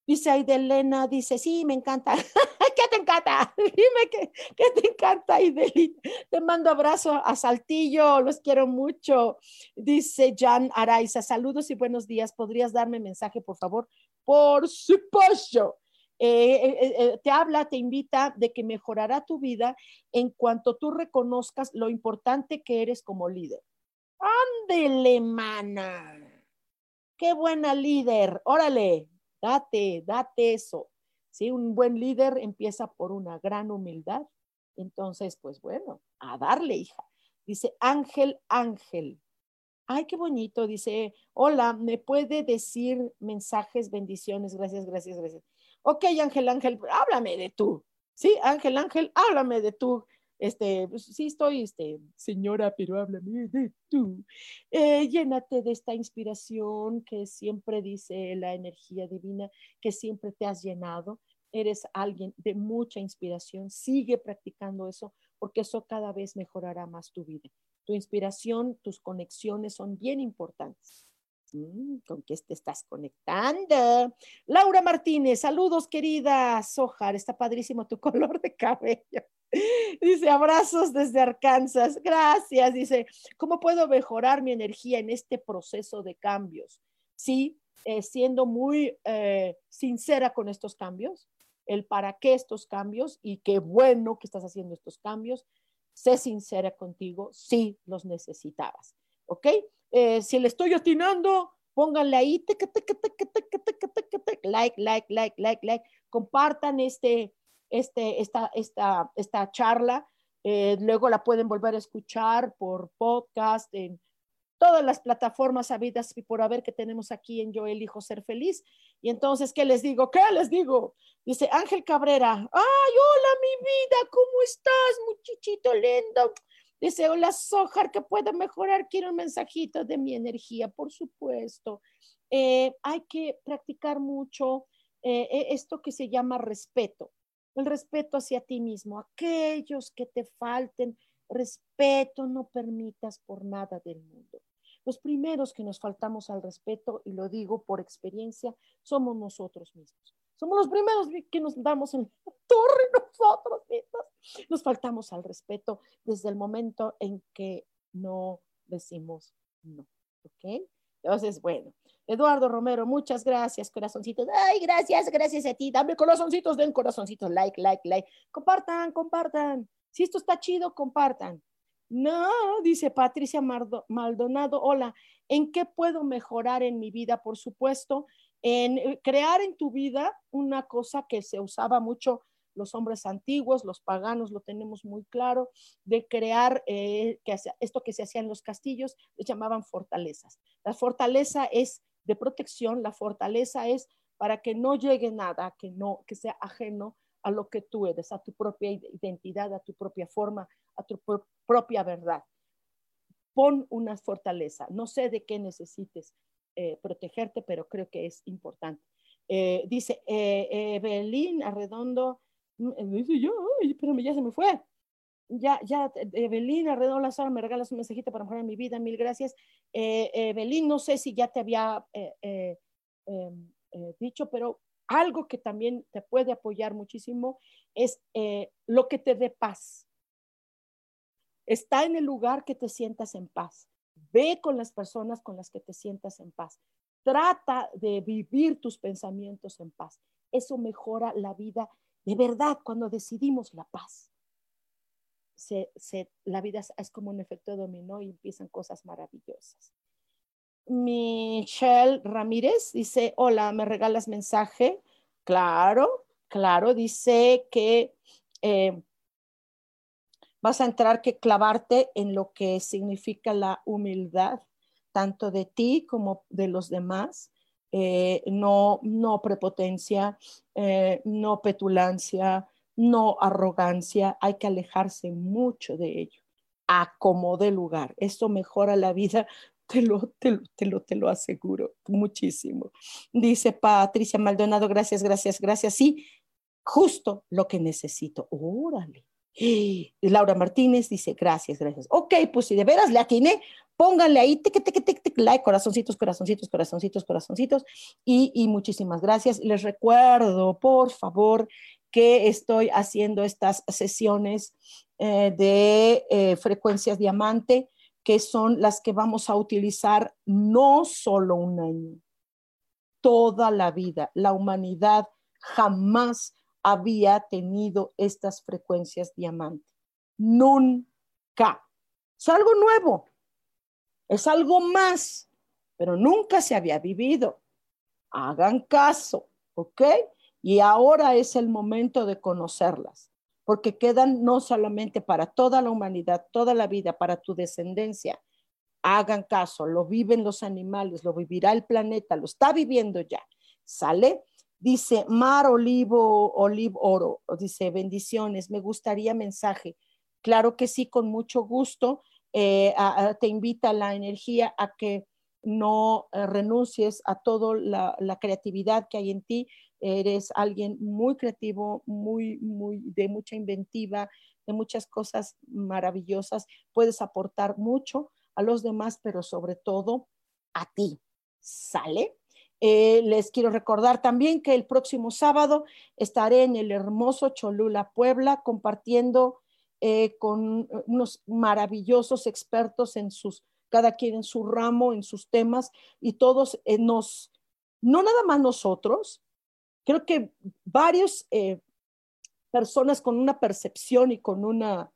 [SPEAKER 1] Dice Aidelena, dice, sí, me encanta. ¿Qué te encanta? Dime qué, qué te encanta, Aidelina. Te mando abrazo a Saltillo, los quiero mucho. Dice Jan Araiza, saludos y buenos días. ¿Podrías darme mensaje, por favor? Por supuesto. Eh, eh, eh, te habla, te invita de que mejorará tu vida en cuanto tú reconozcas lo importante que eres como líder. Ándele, mana. Qué buena líder. Órale, date, date eso. Si un buen líder empieza por una gran humildad. Entonces, pues bueno, a darle, hija. Dice Ángel, Ángel. Ay, qué bonito. Dice, hola, ¿me puede decir mensajes, bendiciones? Gracias, gracias, gracias. Ok, Ángel, Ángel, háblame de tú. Sí, Ángel, Ángel, háblame de tú. Este, pues, sí estoy, este, señora, pero háblame de tú. Eh, llénate de esta inspiración que siempre dice la energía divina, que siempre te has llenado. Eres alguien de mucha inspiración. Sigue practicando eso porque eso cada vez mejorará más tu vida. Tu inspiración, tus conexiones son bien importantes. Mm, ¿Con qué te estás conectando? Laura Martínez, saludos querida Sojar, está padrísimo tu color de cabello. Dice, abrazos desde Arkansas, gracias. Dice, ¿cómo puedo mejorar mi energía en este proceso de cambios? Sí, eh, siendo muy eh, sincera con estos cambios, el para qué estos cambios y qué bueno que estás haciendo estos cambios. Sé sincera contigo, sí los necesitabas, ¿ok? Eh, si le estoy atinando, pónganle ahí, like, like, like, like, like, compartan este, este, esta, esta, esta charla. Eh, luego la pueden volver a escuchar por podcast, en todas las plataformas habidas y por haber que tenemos aquí en Yo elijo ser feliz. Y entonces, ¿qué les digo? ¿Qué les digo? Dice Ángel Cabrera, ay, hola mi vida, ¿cómo estás, muchachito lindo? Dice, hola Sojar, que pueda mejorar, quiero un mensajito de mi energía, por supuesto. Eh, hay que practicar mucho eh, e, esto que se llama respeto, el respeto hacia ti mismo, aquellos que te falten respeto, no permitas por nada del mundo. Los primeros que nos faltamos al respeto, y lo digo por experiencia, somos nosotros mismos. Somos los primeros que nos damos en la torre nosotros mismos. Nos faltamos al respeto desde el momento en que no decimos no. ¿Ok? Entonces, bueno, Eduardo Romero, muchas gracias, corazoncitos. Ay, gracias, gracias a ti. Dame corazoncitos, den corazoncitos, like, like, like. Compartan, compartan. Si esto está chido, compartan. No, dice Patricia Maldonado, hola, ¿en qué puedo mejorar en mi vida? Por supuesto, en eh, crear en tu vida una cosa que se usaba mucho los hombres antiguos, los paganos lo tenemos muy claro, de crear eh, que esto que se hacía en los castillos, les llamaban fortalezas. La fortaleza es de protección, la fortaleza es para que no llegue nada, que no, que sea ajeno a lo que tú eres, a tu propia identidad, a tu propia forma, a tu propia verdad. Pon una fortaleza. No sé de qué necesites eh, protegerte, pero creo que es importante. Eh, dice eh, Evelyn Arredondo, mm, dice yo, pero ya se me fue. Ya, ya, Evelyn Arredondo Lazaro me regalas un mensajito para mejorar mi vida, mil gracias. Evelyn, no sé si ya te había em, dicho, pero algo que también te puede apoyar muchísimo es lo que te dé paz. Está en el lugar que te sientas en paz. Ve con las personas con las que te sientas en paz. Trata de vivir tus pensamientos en paz. Eso mejora la vida de verdad cuando decidimos la paz. la vida es, como un efecto dominó y empiezan cosas maravillosas. Michelle Ramírez dice, hola, ¿me regalas mensaje? Claro, claro, dice que eh, vas a entrar que clavarte en lo que significa la humildad, tanto de ti como de los demás. Eh, no, no prepotencia, eh, no petulancia, no arrogancia. Hay que alejarse mucho de ello. Acomode lugar. Esto mejora la vida te lo, te lo, te lo, te lo aseguro muchísimo. Dice Patricia Maldonado, gracias, gracias, gracias. Sí, justo lo que necesito. Órale. Y Laura Martínez dice, gracias, gracias. Ok, pues si de veras le atiné, pónganle ahí, tic, tic, tic, tic, like, corazoncitos, corazoncitos, corazoncitos, corazoncitos. Y, y muchísimas gracias. Les recuerdo, por favor, que estoy haciendo estas sesiones eh, de eh, frecuencias diamante, que son las que vamos a utilizar no solo un año, toda la vida. La humanidad jamás había tenido estas frecuencias diamante. Nunca. Es algo nuevo, es algo más, pero nunca se había vivido. Hagan caso, ¿ok? Y ahora es el momento de conocerlas, porque quedan no solamente para toda la humanidad, toda la vida, para tu descendencia. Hagan caso, lo viven los animales, lo vivirá el planeta, lo está viviendo ya. ¿Sale? Dice Mar Olivo, Olivo Oro, dice bendiciones, me gustaría mensaje. Claro que sí, con mucho gusto. Eh, te invita la energía a que no eh, renuncies a toda la, la, creatividad que hay en ti. Eres alguien muy creativo, muy, muy de mucha inventiva, de muchas cosas maravillosas. Puedes aportar mucho a los demás, pero sobre todo a ti. ¿Sale? Eh, les quiero recordar también que el próximo sábado estaré en el hermoso Cholula, Puebla, compartiendo eh, con unos maravillosos expertos en sus, cada quien en su ramo, en sus temas, y todos eh, nos, no nada más nosotros, creo que varios personas con una percepción y con una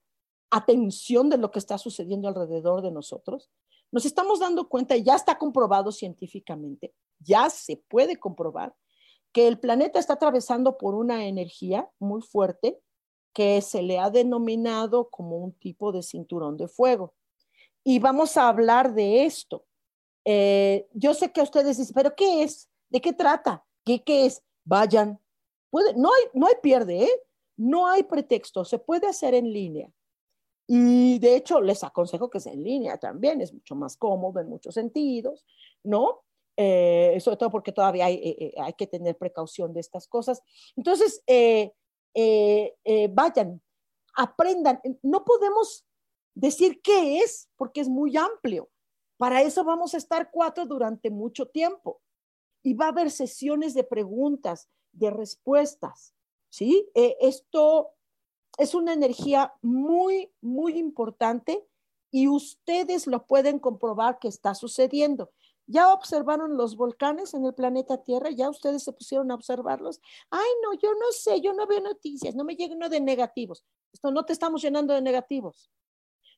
[SPEAKER 1] atención de lo que está sucediendo alrededor de nosotros, nos estamos dando cuenta, y ya está comprobado científicamente, ya se puede comprobar que el planeta está atravesando por una energía muy fuerte que se le ha denominado como un tipo de cinturón de fuego. Y vamos a hablar de esto. Eh, yo sé que ustedes dicen, pero ¿qué es? ¿De qué trata? ¿Qué, qué es? Vayan. No, hay, no hay pierde, ¿eh? No hay pretexto, se puede hacer en línea. Y de hecho, les aconsejo que sea en línea también, es mucho más cómodo en muchos sentidos, ¿no? Eh, sobre todo porque todavía hay, eh, eh, hay, que tener precaución de estas cosas. Entonces, vayan, aprendan. No podemos decir qué es porque es muy amplio. Para eso vamos a estar cuatro durante mucho tiempo. Y va a haber sesiones de preguntas, de respuestas. ¿Sí? esto es una energía muy, muy importante y ustedes lo pueden comprobar que está sucediendo. ¿Ya observaron los volcanes en el planeta Tierra? ¿Ya ustedes se pusieron a observarlos? Ay, no, yo no sé, yo no veo noticias, no me lleno de negativos. Esto no te estamos llenando de negativos.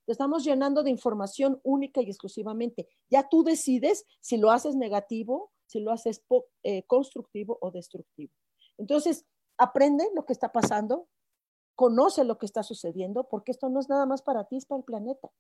[SPEAKER 1] Te estamos llenando de información única y exclusivamente. Ya tú decides si lo haces negativo, si lo haces eh, constructivo o destructivo. Entonces, aprende lo que está pasando, conoce lo que está sucediendo, porque esto no es nada más para ti, es para el planeta.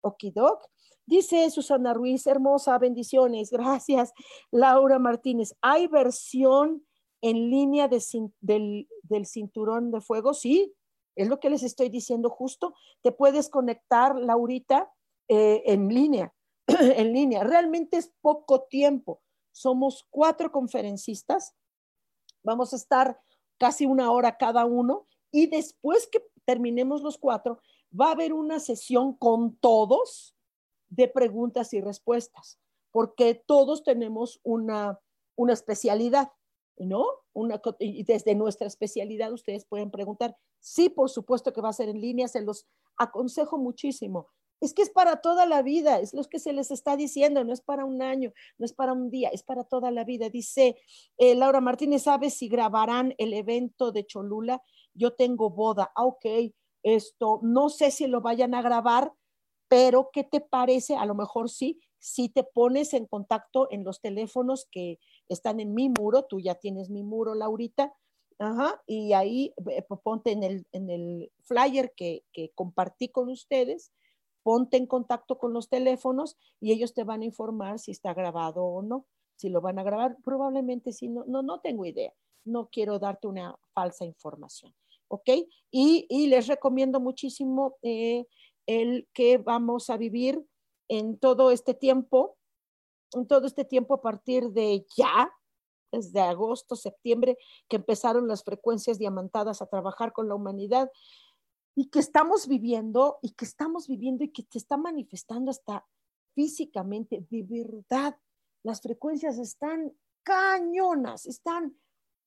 [SPEAKER 1] Okidok. Dice Susana Ruiz, hermosa, bendiciones, gracias. Laura Martínez, ¿hay versión en línea del, cinturón de fuego? Sí, es lo que les estoy diciendo justo. Te puedes conectar, Laurita, eh, en línea, en línea. Realmente es poco tiempo. Somos cuatro conferencistas. Vamos a estar casi una hora cada uno y después que terminemos los cuatro, va a haber una sesión con todos de preguntas y respuestas, porque todos tenemos una, una especialidad, ¿no? Una, y desde nuestra especialidad ustedes pueden preguntar. Sí, por supuesto que va a ser en línea, se los aconsejo muchísimo. Es que es para toda la vida, es lo que se les está diciendo, no es para un año, no es para un día, es para toda la vida. Dice eh, Laura Martínez, ¿sabe si grabarán el evento de Cholula? Yo tengo boda, ah, ok, esto, no sé si lo vayan a grabar, pero ¿qué te parece? A lo mejor sí, si te pones en contacto en los teléfonos que están en mi muro, tú ya tienes mi muro, Laurita, Ajá, y ahí ponte en el, en el flyer que, que, compartí con ustedes, ponte en contacto con los teléfonos y ellos te van a informar si está grabado o no. Si lo van a grabar, probablemente sí, no, no, tengo idea. No quiero darte una falsa información. ¿ok? Y, les recomiendo muchísimo eh, el que vamos a vivir en todo este tiempo, en todo este tiempo a partir de ya, desde agosto, septiembre, que empezaron las frecuencias diamantadas a trabajar con la humanidad. Y que estamos viviendo y que estamos viviendo y que te está manifestando hasta físicamente, de verdad, las frecuencias están cañonas, están,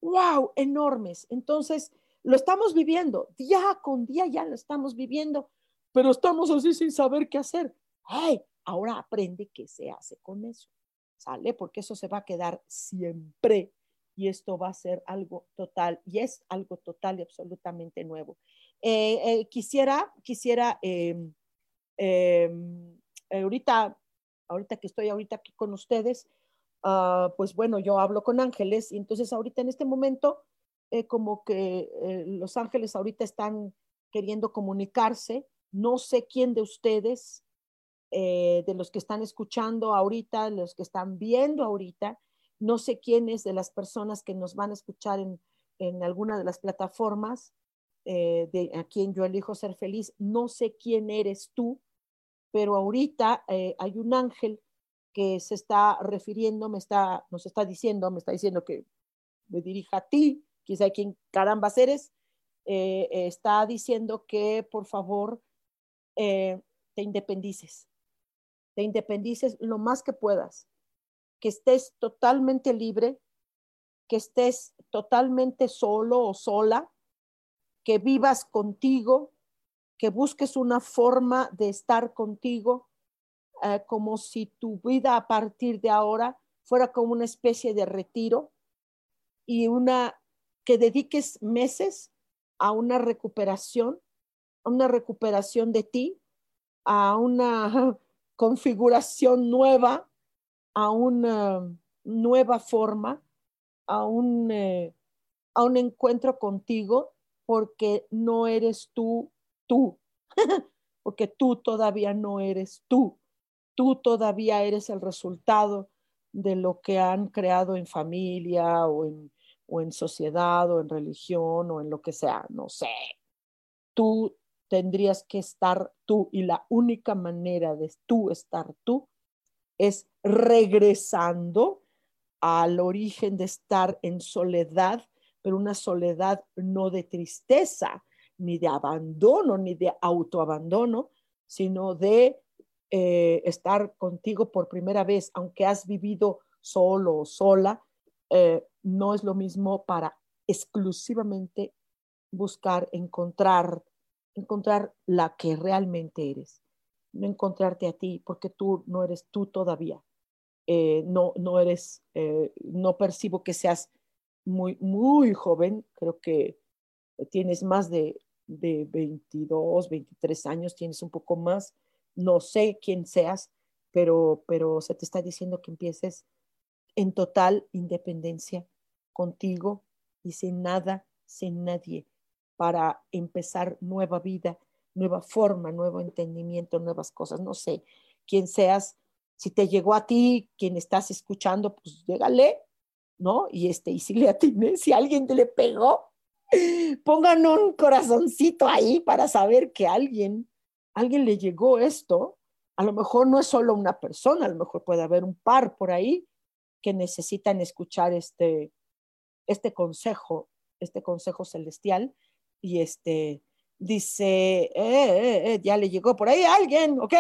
[SPEAKER 1] wow, enormes. Entonces, lo estamos viviendo, día con día ya lo estamos viviendo, pero estamos así sin saber qué hacer. ¡Ay! Ahora aprende qué se hace con eso, ¿sale? Porque eso se va a quedar siempre y esto va a ser algo total y es algo total y absolutamente nuevo. Eh, eh, quisiera, quisiera, em, em, ahorita, ahorita que estoy ahorita aquí con ustedes, ah, pues bueno, yo hablo con ángeles y entonces ahorita en este momento, eh, como que los ángeles ahorita están queriendo comunicarse, no sé quién de ustedes, de los que están escuchando ahorita, los que están viendo ahorita, no sé quiénes de las personas que nos van a escuchar en, alguna de las plataformas eh, de a quien yo elijo ser feliz. No sé quién eres tú, pero ahorita eh, hay un ángel que se está refiriendo, me está, nos está diciendo, me está diciendo que me dirija a ti, quizá quién caramba eres, eh, está diciendo que por favor te independices, te independices lo más que puedas, que estés totalmente libre, que estés totalmente solo o sola, que vivas contigo, que busques una forma de estar contigo, eh, como si tu vida a partir de ahora fuera como una especie de retiro y una que dediques meses a una recuperación, a una recuperación de ti, a una configuración nueva a una nueva forma, a un, eh, a un encuentro contigo, porque no eres tú, tú, porque tú todavía no eres tú, tú todavía eres el resultado de lo que han creado en familia o en, sociedad o en religión o en lo que sea, no sé. Tú tendrías que estar tú y la única manera de tú estar tú es regresando al origen de estar en soledad, pero una soledad no de tristeza, ni de abandono, ni de autoabandono, sino de eh, estar contigo por primera vez, aunque has vivido solo o sola, eh, no es lo mismo para exclusivamente buscar encontrar, encontrar la que realmente eres no encontrarte a ti, porque tú no eres tú todavía. Eh, no, no eres, no percibo que seas muy, muy joven, creo que tienes más de, de 22, 23 años, tienes un poco más, no sé quién seas, pero, pero se te está diciendo que empieces en total independencia contigo y sin nada, sin nadie, para empezar nueva vida nueva forma, nuevo entendimiento, nuevas cosas. No sé quién seas, si te llegó a ti, quien estás escuchando, pues llégale, ¿no? Y este, y si le atiné, si alguien te le pegó, pongan un corazoncito ahí para saber que alguien, alguien le llegó esto. A lo mejor no es solo una persona, a lo mejor puede haber un par por ahí que necesitan escuchar este, este consejo, este consejo celestial y este, Dice, eh, eh, eh, ya le llegó por ahí alguien, ok.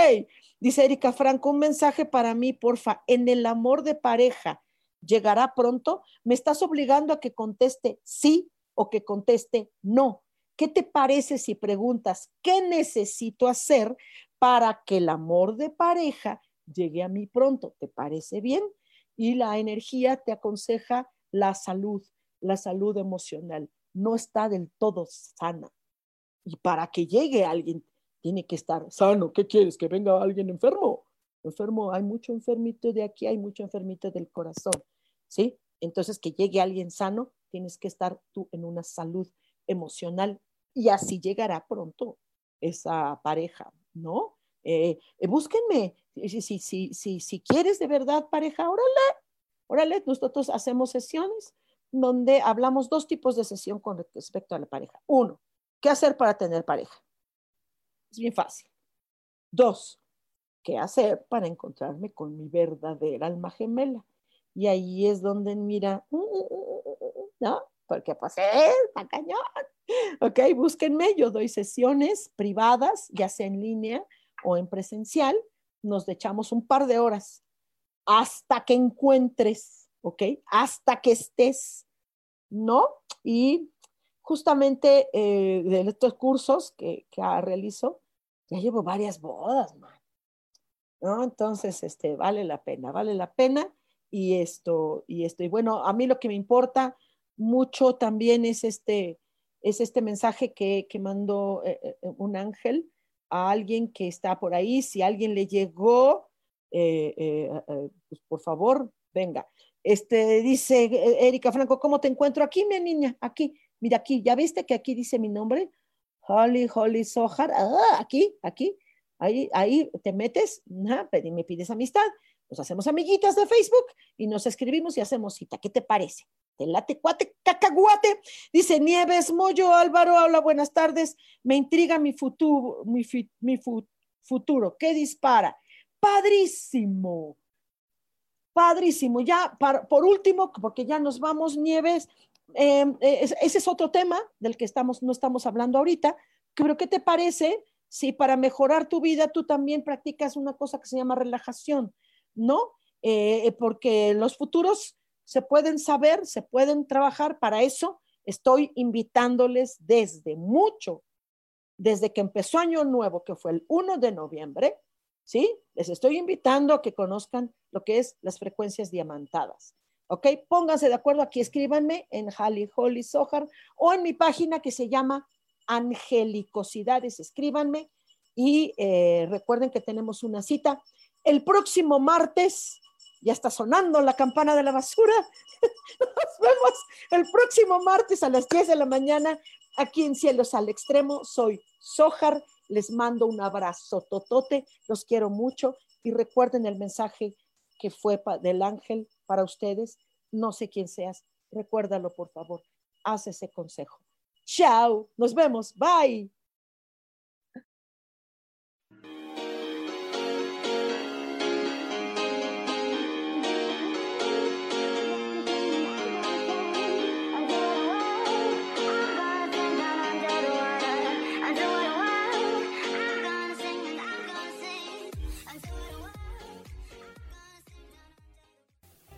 [SPEAKER 1] Dice Erika Franco, un mensaje para mí, porfa. En el amor de pareja, ¿llegará pronto? Me estás obligando a que conteste sí o que conteste no. ¿Qué te parece si preguntas qué necesito hacer para que el amor de pareja llegue a mí pronto? ¿Te parece bien? Y la energía te aconseja la salud, la salud emocional. No está del todo sana y para que llegue alguien, tiene que estar sano. ¿Qué quieres? ¿Que venga alguien enfermo? Enfermo, hay mucho enfermito de aquí, hay mucho enfermito del corazón, ¿sí? Entonces, que llegue alguien sano, tienes que estar tú en una salud emocional y así llegará pronto esa pareja, ¿no? Eh, eh, búsquenme, si, si, si, si, si quieres de verdad pareja, órale, órale, nosotros hacemos sesiones donde hablamos dos tipos de sesión con respecto a la pareja. Uno, ¿Qué hacer para tener pareja? Es bien fácil. Dos, ¿qué hacer para encontrarme con mi verdadera alma gemela? Y ahí es donde mira, mm, mm, mm, ¿no? Porque pues está cañón. ok, búsquenme, yo doy sesiones privadas, ya sea en línea o en presencial, nos echamos un par de horas hasta que encuentres, ok, hasta que estés, ¿no? Y justamente eh, de estos cursos que, que realizo, ya llevo varias bodas, man. ¿No? Entonces, este, vale la pena, vale la pena. Y esto, y esto, y bueno, a mí lo que me importa mucho también es este, es este mensaje que, que mandó eh, eh, un ángel a alguien que está por ahí. Si alguien le llegó, eh, pues por favor, venga. Este dice Erika Franco, ¿cómo te encuentro? Aquí, mi niña, aquí. Mira aquí, ¿ya viste que aquí dice mi nombre? Holly, Holly Sohar. Ah, aquí, aquí. Ahí, ahí te metes, me pides amistad, nos hacemos amiguitas de Facebook y nos escribimos y hacemos cita. ¿Qué te parece? Te late cuate, cacahuate. Dice Nieves Moyo Álvaro, habla, buenas tardes. Me intriga mi futuro, mi, futuro. ¿Qué dispara? Padrísimo. Padrísimo. Ya, por último, porque ya nos vamos, Nieves, em, ese es otro tema del que estamos, no estamos hablando ahorita, pero ¿qué te parece si para mejorar tu vida tú también practicas una cosa que se llama relajación, ¿no? Eh, porque los futuros se pueden saber, se pueden trabajar. Para eso estoy invitándoles desde mucho, desde que empezó Año Nuevo, que fue el 1 de noviembre, ¿sí? Les estoy invitando a que conozcan lo que es las frecuencias diamantadas. ¿Ok? Pónganse de acuerdo aquí, escríbanme en Hali Holly Sohar o en mi página que se llama angelicosidades, escríbanme y eh, recuerden que tenemos una cita el próximo martes. Ya está sonando la campana de la basura. Nos vemos el próximo martes a las 10 de la mañana aquí en Cielos al Extremo. Soy Sojar. Les mando un abrazo totote. Los quiero mucho y recuerden el mensaje que fue del ángel para ustedes. No sé quién seas. Recuérdalo, por favor. Haz ese consejo. Chao, nos vemos, bye.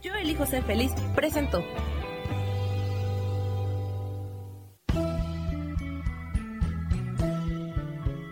[SPEAKER 2] Yo elijo ser feliz, presento.